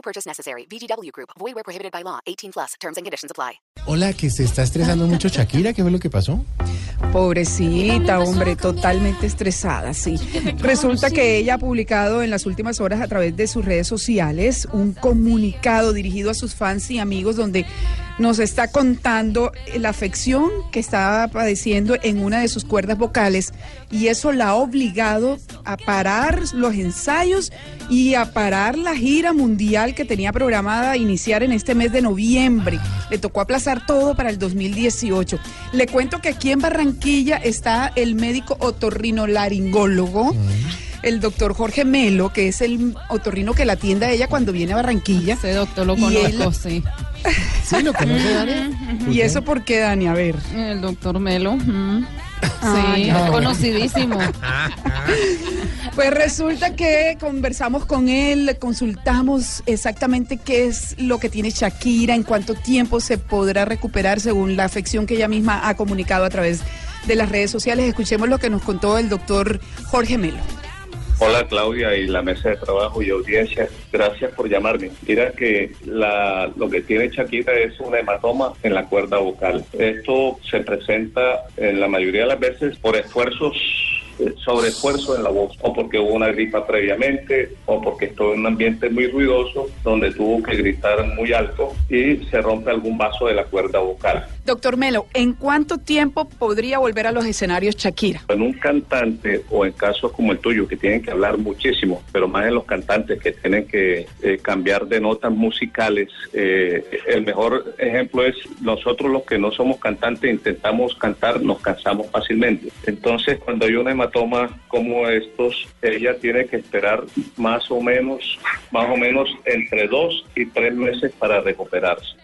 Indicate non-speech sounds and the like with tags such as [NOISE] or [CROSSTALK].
No purchase necessary. VGW Group. Void where prohibited by law. 18 plus. Terms and conditions apply. Hola, que se está estresando mucho Shakira, ¿qué fue lo que pasó? Pobrecita, hombre, totalmente estresada, sí. [LAUGHS] Resulta que ella ha publicado en las últimas horas a través de sus redes sociales un comunicado dirigido a sus fans y amigos donde nos está contando la afección que estaba padeciendo en una de sus cuerdas vocales y eso la ha obligado a parar los ensayos y a parar la gira mundial que tenía programada a iniciar en este mes de noviembre. Le tocó aplazar todo para el 2018. Le cuento que aquí en Barranquilla está el médico otorrinolaringólogo. El doctor Jorge Melo, que es el otorrino que la atiende a ella cuando viene a Barranquilla. Ese doctor lo conozco, sí. [LAUGHS] ¿Sí lo conoce, Dani? ¿Y eso por qué, Dani? A ver. El doctor Melo. mm. Sí, conocidísimo. [LAUGHS] Pues resulta que conversamos con él, consultamos exactamente qué es lo que tiene Shakira, en cuánto tiempo se podrá recuperar según la afección que ella misma ha comunicado a través de las redes sociales. Escuchemos lo que nos contó el doctor Jorge Melo. Hola Claudia y la mesa de trabajo y audiencia, gracias por llamarme. Mira que la, lo que tiene Shakira es un hematoma en la cuerda vocal. Esto se presenta en la mayoría de las veces por esfuerzos eh, sobre esfuerzo en la voz o porque hubo una gripa previamente o porque estuvo en un ambiente muy ruidoso donde tuvo que gritar muy alto y se rompe algún vaso de la cuerda vocal. Doctor Melo, ¿en cuánto tiempo podría volver a los escenarios Shakira? En un cantante o en casos como el tuyo que tienen que hablar muchísimo, pero más en los cantantes que tienen que eh, cambiar de notas musicales, eh, el mejor ejemplo es nosotros los que no somos cantantes intentamos cantar, nos cansamos fácilmente. Entonces cuando hay un hematoma como estos, ella tiene que esperar más o menos, más o menos entre dos y tres meses para recuperarse.